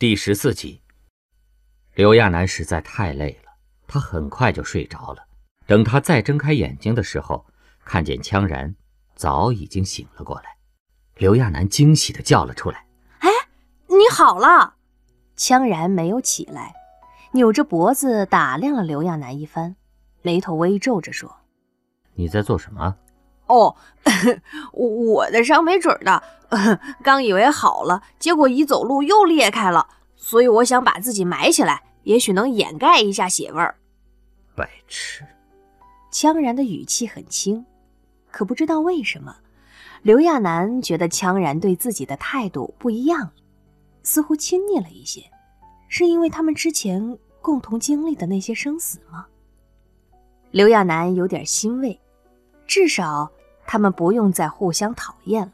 第十四集，刘亚楠实在太累了，他很快就睡着了。等他再睁开眼睛的时候，看见羌然早已经醒了过来。刘亚楠惊喜地叫了出来：“哎，你好了！”羌然没有起来，扭着脖子打量了刘亚楠一番，眉头微皱着说：“你在做什么？”“哦，我的伤没准的。”刚以为好了，结果一走路又裂开了，所以我想把自己埋起来，也许能掩盖一下血味儿。白痴！羌然的语气很轻，可不知道为什么，刘亚楠觉得羌然对自己的态度不一样，似乎亲昵了一些。是因为他们之前共同经历的那些生死吗？刘亚楠有点欣慰，至少他们不用再互相讨厌了。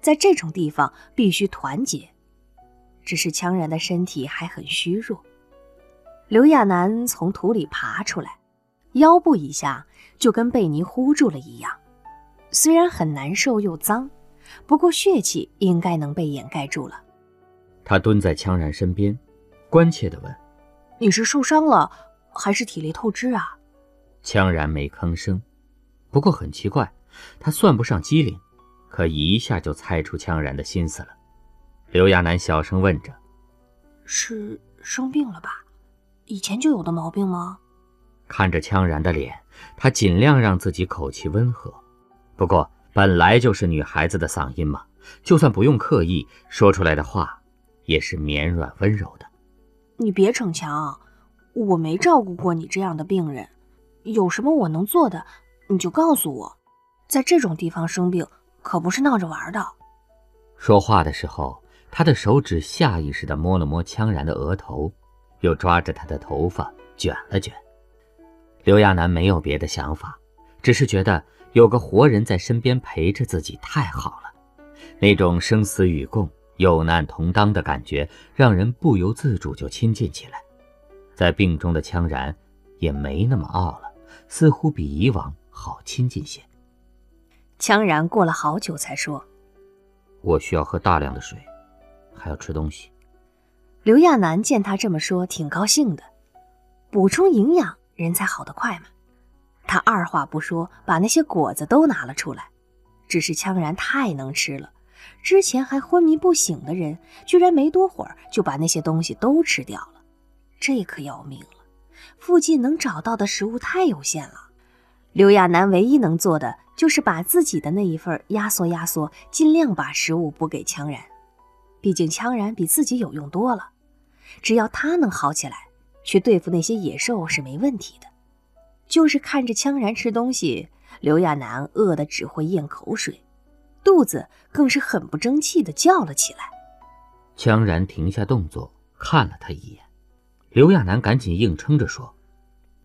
在这种地方必须团结，只是羌然的身体还很虚弱。刘亚楠从土里爬出来，腰部以下就跟被泥糊住了一样，虽然很难受又脏，不过血气应该能被掩盖住了。他蹲在羌然身边，关切地问：“你是受伤了，还是体力透支啊？”羌然没吭声，不过很奇怪，他算不上机灵。可一下就猜出羌然的心思了，刘亚楠小声问着：“是生病了吧？以前就有的毛病吗？”看着羌然的脸，他尽量让自己口气温和。不过本来就是女孩子的嗓音嘛，就算不用刻意说出来的话，也是绵软温柔的。你别逞强，我没照顾过你这样的病人，有什么我能做的，你就告诉我。在这种地方生病。可不是闹着玩的。说话的时候，他的手指下意识地摸了摸羌然的额头，又抓着他的头发卷了卷。刘亚楠没有别的想法，只是觉得有个活人在身边陪着自己太好了。那种生死与共、有难同当的感觉，让人不由自主就亲近起来。在病中的羌然也没那么傲了，似乎比以往好亲近些。羌然过了好久才说：“我需要喝大量的水，还要吃东西。”刘亚楠见他这么说，挺高兴的。补充营养，人才好得快嘛。他二话不说，把那些果子都拿了出来。只是羌然太能吃了，之前还昏迷不醒的人，居然没多会儿就把那些东西都吃掉了。这可要命了，附近能找到的食物太有限了。刘亚楠唯一能做的就是把自己的那一份压缩压缩，尽量把食物补给羌然。毕竟羌然比自己有用多了，只要他能好起来，去对付那些野兽是没问题的。就是看着羌然吃东西，刘亚楠饿得只会咽口水，肚子更是很不争气的叫了起来。羌然停下动作，看了他一眼。刘亚楠赶紧硬撑着说：“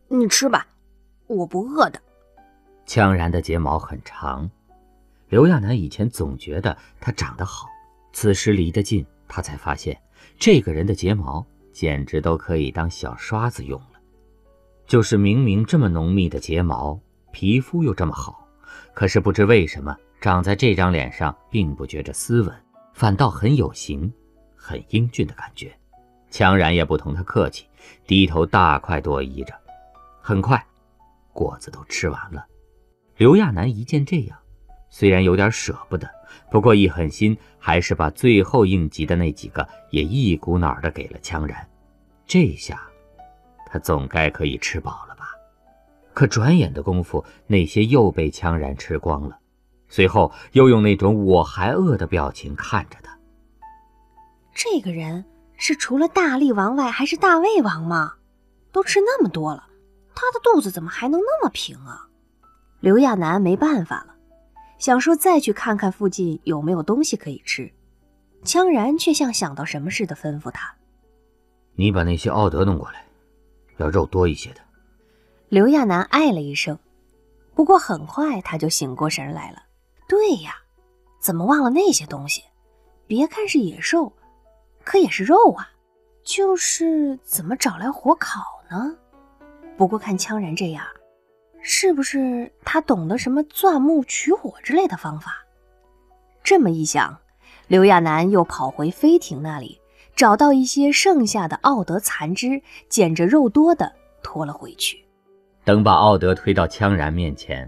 你吃吧，我不饿的。”羌然的睫毛很长，刘亚楠以前总觉得他长得好，此时离得近，他才发现这个人的睫毛简直都可以当小刷子用了。就是明明这么浓密的睫毛，皮肤又这么好，可是不知为什么长在这张脸上，并不觉着斯文，反倒很有型，很英俊的感觉。羌然也不同他客气，低头大快朵颐着。很快，果子都吃完了。刘亚楠一见这样，虽然有点舍不得，不过一狠心，还是把最后应急的那几个也一股脑的给了羌然。这下，他总该可以吃饱了吧？可转眼的功夫，那些又被羌然吃光了。随后又用那种我还饿的表情看着他。这个人是除了大力王外，还是大胃王吗？都吃那么多了，他的肚子怎么还能那么平啊？刘亚楠没办法了，想说再去看看附近有没有东西可以吃，羌然却像想到什么似的吩咐他：“你把那些奥德弄过来，要肉多一些的。”刘亚楠哎了一声，不过很快他就醒过神来了。对呀，怎么忘了那些东西？别看是野兽，可也是肉啊。就是怎么找来火烤呢？不过看羌然这样。是不是他懂得什么钻木取火之类的方法？这么一想，刘亚楠又跑回飞艇那里，找到一些剩下的奥德残肢，捡着肉多的拖了回去。等把奥德推到羌然面前，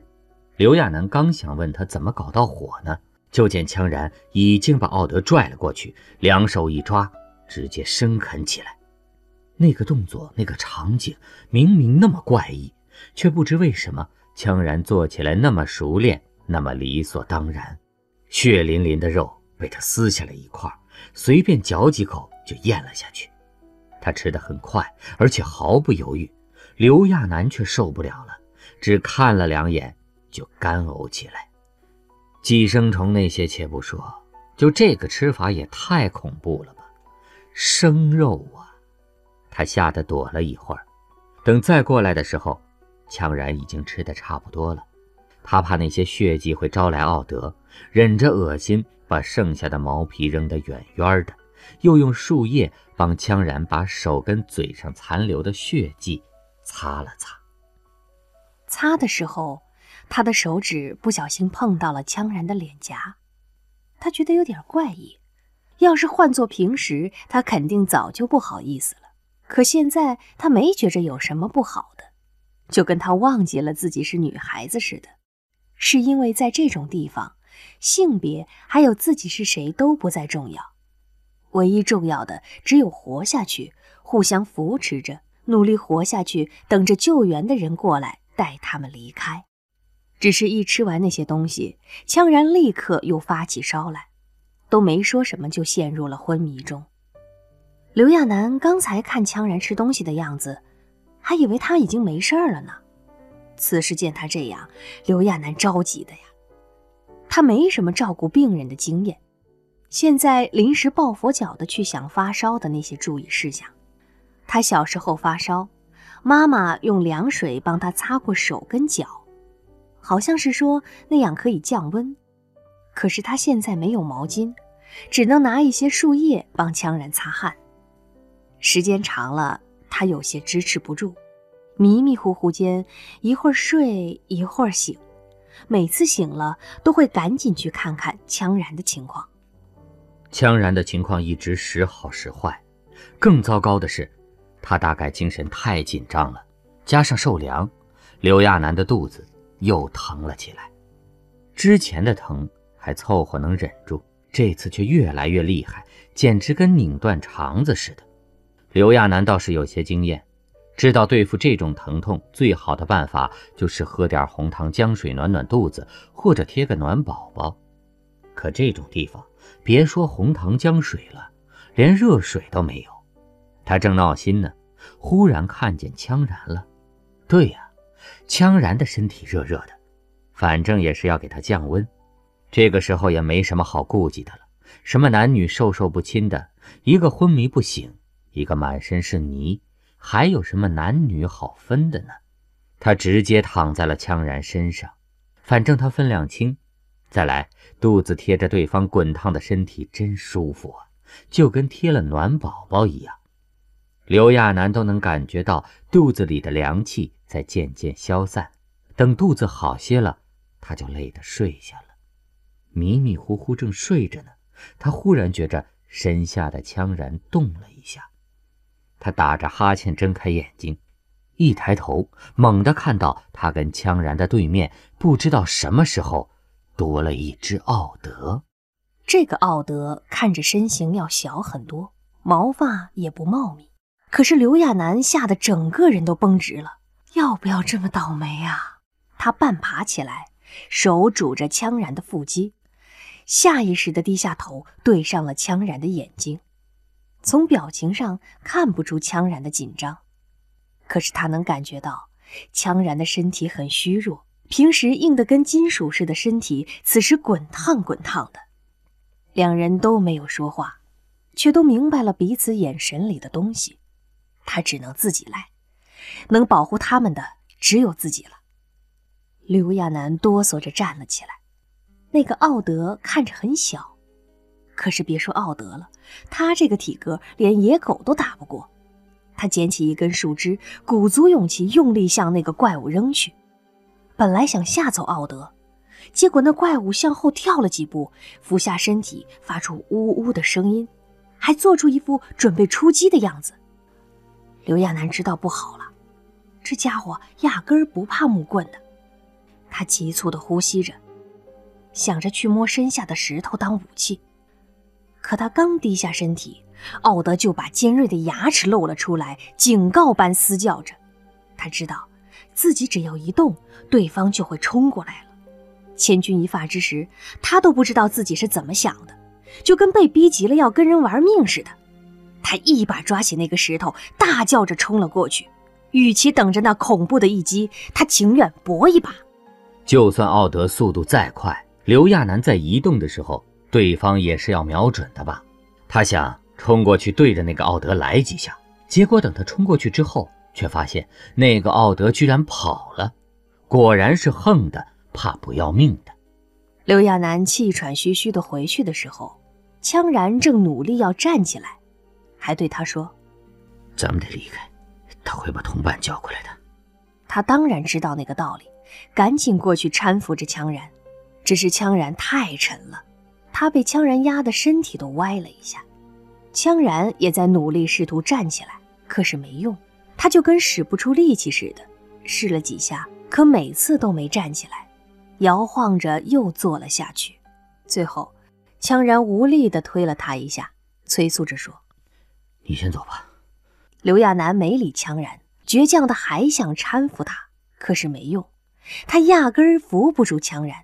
刘亚楠刚想问他怎么搞到火呢，就见羌然已经把奥德拽了过去，两手一抓，直接生啃起来。那个动作，那个场景，明明那么怪异，却不知为什么羌然做起来那么熟练，那么理所当然。血淋淋的肉被他撕下了一块，随便嚼几口就咽了下去。他吃得很快，而且毫不犹豫。刘亚楠却受不了了，只看了两眼。就干呕起来。寄生虫那些且不说，就这个吃法也太恐怖了吧！生肉啊！他吓得躲了一会儿，等再过来的时候，羌然已经吃的差不多了。他怕那些血迹会招来奥德，忍着恶心，把剩下的毛皮扔得远远的，又用树叶帮羌然把手跟嘴上残留的血迹擦了擦。擦的时候。他的手指不小心碰到了羌然的脸颊，他觉得有点怪异。要是换做平时，他肯定早就不好意思了。可现在他没觉着有什么不好，就跟他忘记了自己是女孩子似的。是因为在这种地方，性别还有自己是谁都不再重要，唯一重要的只有活下去，互相扶持着，努力活下去，等着救援的人过来带他们离开。只是一吃完那些东西，羌然立刻又发起烧来，都没说什么就陷入了昏迷中。刘亚楠刚才看羌然吃东西的样子，还以为他已经没事了呢。此时见他这样，刘亚楠着急的呀。他没什么照顾病人的经验，现在临时抱佛脚的去想发烧的那些注意事项。他小时候发烧，妈妈用凉水帮他擦过手跟脚。好像是说那样可以降温，可是他现在没有毛巾，只能拿一些树叶帮羌然擦汗。时间长了，他有些支持不住，迷迷糊糊间一会儿睡一会儿醒，每次醒了都会赶紧去看看羌然的情况。羌然的情况一直时好时坏，更糟糕的是，他大概精神太紧张了，加上受凉，刘亚楠的肚子。又疼了起来，之前的疼还凑合能忍住，这次却越来越厉害，简直跟拧断肠子似的。刘亚楠倒是有些经验，知道对付这种疼痛最好的办法就是喝点红糖姜水暖暖肚子，或者贴个暖宝宝。可这种地方，别说红糖姜水了，连热水都没有。他正闹心呢，忽然看见羌然了。对呀。羌然的身体热热的，反正也是要给他降温。这个时候也没什么好顾忌的了，什么男女授受不亲的，一个昏迷不醒，一个满身是泥，还有什么男女好分的呢？他直接躺在了羌然身上，反正他分量轻。再来，肚子贴着对方滚烫的身体，真舒服啊，就跟贴了暖宝宝一样。刘亚楠都能感觉到肚子里的凉气。在渐渐消散，等肚子好些了，他就累得睡下了。迷迷糊糊正睡着呢，他忽然觉着身下的羌然动了一下，他打着哈欠睁开眼睛，一抬头，猛地看到他跟羌然的对面，不知道什么时候多了一只奥德。这个奥德看着身形要小很多，毛发也不茂密，可是刘亚楠吓得整个人都绷直了。要不要这么倒霉啊？他半爬起来，手拄着羌然的腹肌，下意识地低下头，对上了羌然的眼睛。从表情上看不出羌然的紧张，可是他能感觉到羌然的身体很虚弱，平时硬得跟金属似的身体，此时滚烫滚烫的。两人都没有说话，却都明白了彼此眼神里的东西。他只能自己来。能保护他们的只有自己了。刘亚楠哆嗦着站了起来。那个奥德看着很小，可是别说奥德了，他这个体格连野狗都打不过。他捡起一根树枝，鼓足勇气，用力向那个怪物扔去。本来想吓走奥德，结果那怪物向后跳了几步，俯下身体，发出呜呜的声音，还做出一副准备出击的样子。刘亚楠知道不好了，这家伙压根儿不怕木棍的。他急促的呼吸着，想着去摸身下的石头当武器。可他刚低下身体，奥德就把尖锐的牙齿露了出来，警告般嘶叫着。他知道，自己只要一动，对方就会冲过来了。千钧一发之时，他都不知道自己是怎么想的，就跟被逼急了要跟人玩命似的。他一把抓起那个石头，大叫着冲了过去。与其等着那恐怖的一击，他情愿搏一把。就算奥德速度再快，刘亚楠在移动的时候。对方也是要瞄准的吧？他想冲过去对着那个奥德来几下，结果等他冲过去之后，却发现那个奥德居然跑了。果然是横的，怕不要命的。刘亚楠气喘吁吁的回去的时候，羌然正努力要站起来，还对他说：“咱们得离开，他会把同伴叫过来的。”他当然知道那个道理，赶紧过去搀扶着羌然，只是羌然太沉了。他被羌然压得身体都歪了一下，羌然也在努力试图站起来，可是没用，他就跟使不出力气似的，试了几下，可每次都没站起来，摇晃着又坐了下去。最后，羌然无力地推了他一下，催促着说：“你先走吧。”刘亚楠没理羌然，倔强的还想搀扶他，可是没用，他压根儿扶不住羌然。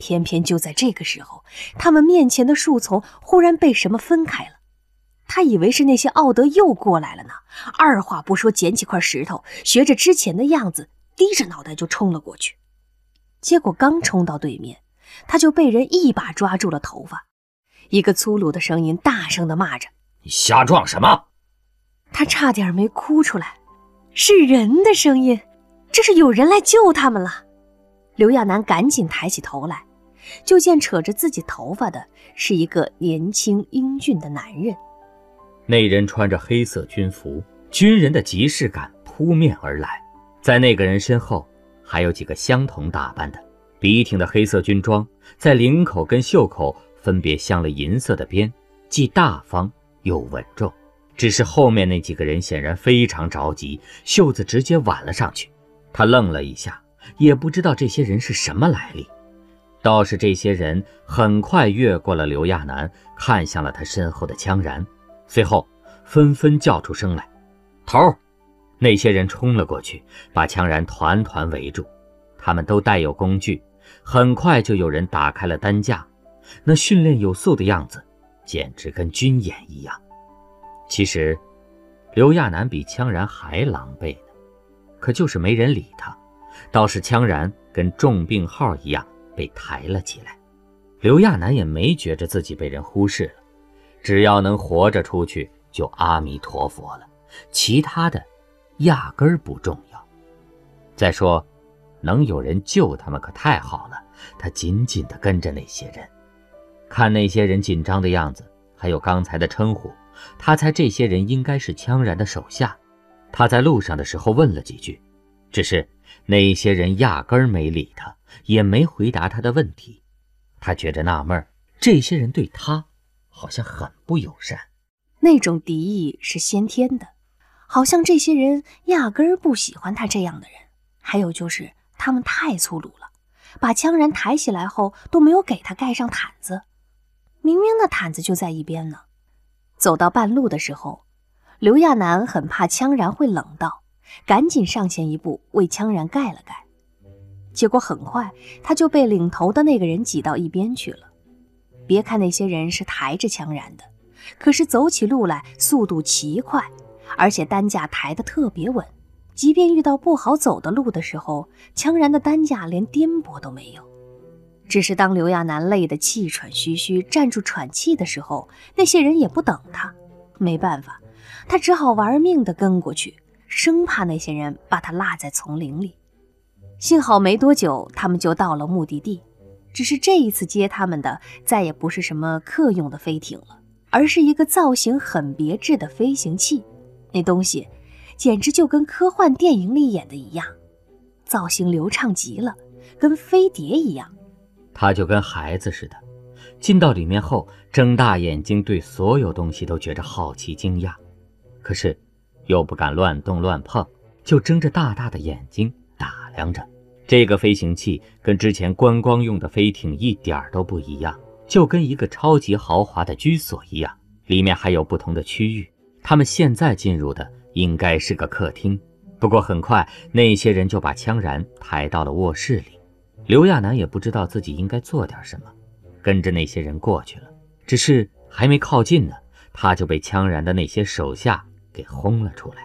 偏偏就在这个时候，他们面前的树丛忽然被什么分开了。他以为是那些奥德又过来了呢，二话不说捡起块石头，学着之前的样子，低着脑袋就冲了过去。结果刚冲到对面，他就被人一把抓住了头发，一个粗鲁的声音大声的骂着：“你瞎撞什么？”他差点没哭出来，是人的声音，这是有人来救他们了。刘亚楠赶紧抬起头来。就见扯着自己头发的是一个年轻英俊的男人。那人穿着黑色军服，军人的即视感扑面而来。在那个人身后，还有几个相同打扮的，笔挺的黑色军装，在领口跟袖口分别镶了银色的边，既大方又稳重。只是后面那几个人显然非常着急，袖子直接挽了上去。他愣了一下，也不知道这些人是什么来历。倒是这些人很快越过了刘亚楠，看向了他身后的羌然，随后纷纷叫出声来：“头！”那些人冲了过去，把羌然团团围住。他们都带有工具，很快就有人打开了担架。那训练有素的样子，简直跟军演一样。其实，刘亚楠比羌然还狼狈呢，可就是没人理他。倒是羌然跟重病号一样。被抬了起来，刘亚楠也没觉着自己被人忽视了，只要能活着出去，就阿弥陀佛了，其他的压根儿不重要。再说，能有人救他们可太好了。他紧紧地跟着那些人，看那些人紧张的样子，还有刚才的称呼，他猜这些人应该是羌然的手下。他在路上的时候问了几句，只是那些人压根儿没理他。也没回答他的问题，他觉着纳闷这些人对他好像很不友善，那种敌意是先天的，好像这些人压根儿不喜欢他这样的人。还有就是他们太粗鲁了，把羌然抬起来后都没有给他盖上毯子，明明那毯子就在一边呢。走到半路的时候，刘亚楠很怕羌然会冷到，赶紧上前一步为羌然盖了盖。结果很快，他就被领头的那个人挤到一边去了。别看那些人是抬着羌然的，可是走起路来速度奇快，而且担架抬得特别稳。即便遇到不好走的路的时候，羌然的担架连颠簸都没有。只是当刘亚楠累得气喘吁吁站住喘气的时候，那些人也不等他。没办法，他只好玩命地跟过去，生怕那些人把他落在丛林里。幸好没多久，他们就到了目的地。只是这一次接他们的再也不是什么客用的飞艇了，而是一个造型很别致的飞行器。那东西简直就跟科幻电影里演的一样，造型流畅极了，跟飞碟一样。他就跟孩子似的，进到里面后，睁大眼睛，对所有东西都觉着好奇惊讶，可是又不敢乱动乱碰，就睁着大大的眼睛打量着。这个飞行器跟之前观光用的飞艇一点都不一样，就跟一个超级豪华的居所一样。里面还有不同的区域，他们现在进入的应该是个客厅。不过很快，那些人就把羌然抬到了卧室里。刘亚楠也不知道自己应该做点什么，跟着那些人过去了。只是还没靠近呢，他就被羌然的那些手下给轰了出来。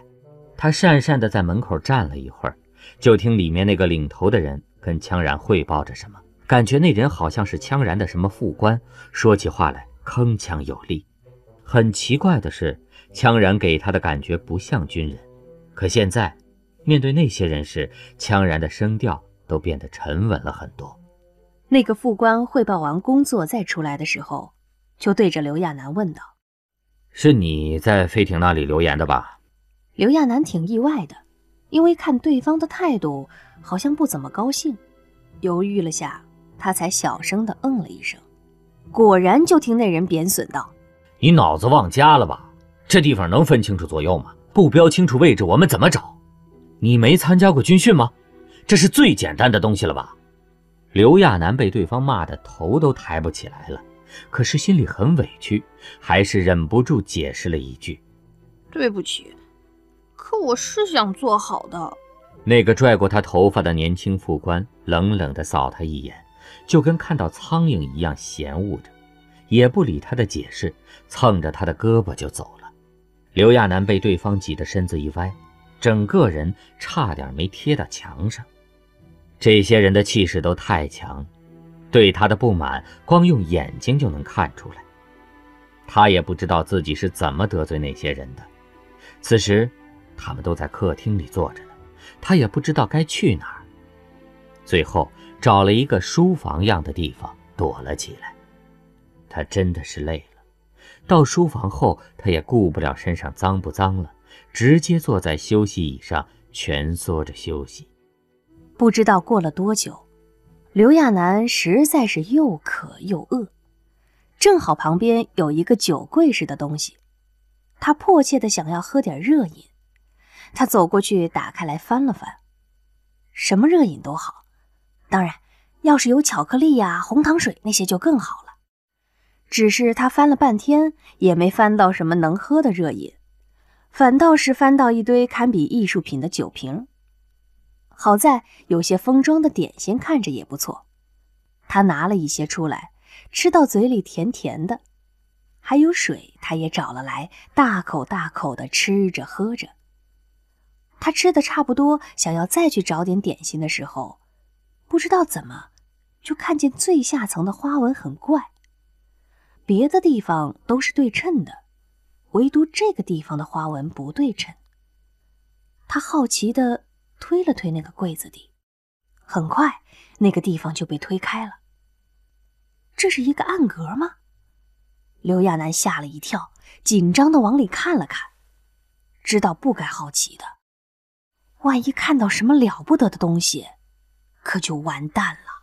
他讪讪地在门口站了一会儿。就听里面那个领头的人跟羌然汇报着什么，感觉那人好像是羌然的什么副官，说起话来铿锵有力。很奇怪的是，羌然给他的感觉不像军人，可现在面对那些人时，羌然的声调都变得沉稳了很多。那个副官汇报完工作再出来的时候，就对着刘亚楠问道：“是你在飞艇那里留言的吧？”刘亚楠挺意外的。因为看对方的态度好像不怎么高兴，犹豫了下，他才小声的嗯了一声。果然，就听那人贬损道：“你脑子忘家了吧？这地方能分清楚左右吗？不标清楚位置，我们怎么找？你没参加过军训吗？这是最简单的东西了吧？”刘亚楠被对方骂的头都抬不起来了，可是心里很委屈，还是忍不住解释了一句：“对不起。”可我是想做好的。那个拽过他头发的年轻副官冷冷地扫他一眼，就跟看到苍蝇一样嫌恶着，也不理他的解释，蹭着他的胳膊就走了。刘亚楠被对方挤得身子一歪，整个人差点没贴到墙上。这些人的气势都太强，对他的不满光用眼睛就能看出来。他也不知道自己是怎么得罪那些人的。此时。他们都在客厅里坐着呢，他也不知道该去哪儿。最后找了一个书房样的地方躲了起来。他真的是累了，到书房后，他也顾不了身上脏不脏了，直接坐在休息椅上蜷缩着休息。不知道过了多久，刘亚楠实在是又渴又饿，正好旁边有一个酒柜似的东西，他迫切的想要喝点热饮。他走过去，打开来翻了翻，什么热饮都好，当然，要是有巧克力呀、红糖水那些就更好了。只是他翻了半天，也没翻到什么能喝的热饮，反倒是翻到一堆堪比艺术品的酒瓶。好在有些封装的点心看着也不错，他拿了一些出来，吃到嘴里甜甜的，还有水，他也找了来，大口大口的吃着喝着。他吃的差不多，想要再去找点点心的时候，不知道怎么，就看见最下层的花纹很怪。别的地方都是对称的，唯独这个地方的花纹不对称。他好奇的推了推那个柜子底，很快那个地方就被推开了。这是一个暗格吗？刘亚楠吓了一跳，紧张的往里看了看，知道不该好奇的。万一看到什么了不得的东西，可就完蛋了。